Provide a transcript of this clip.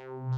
you.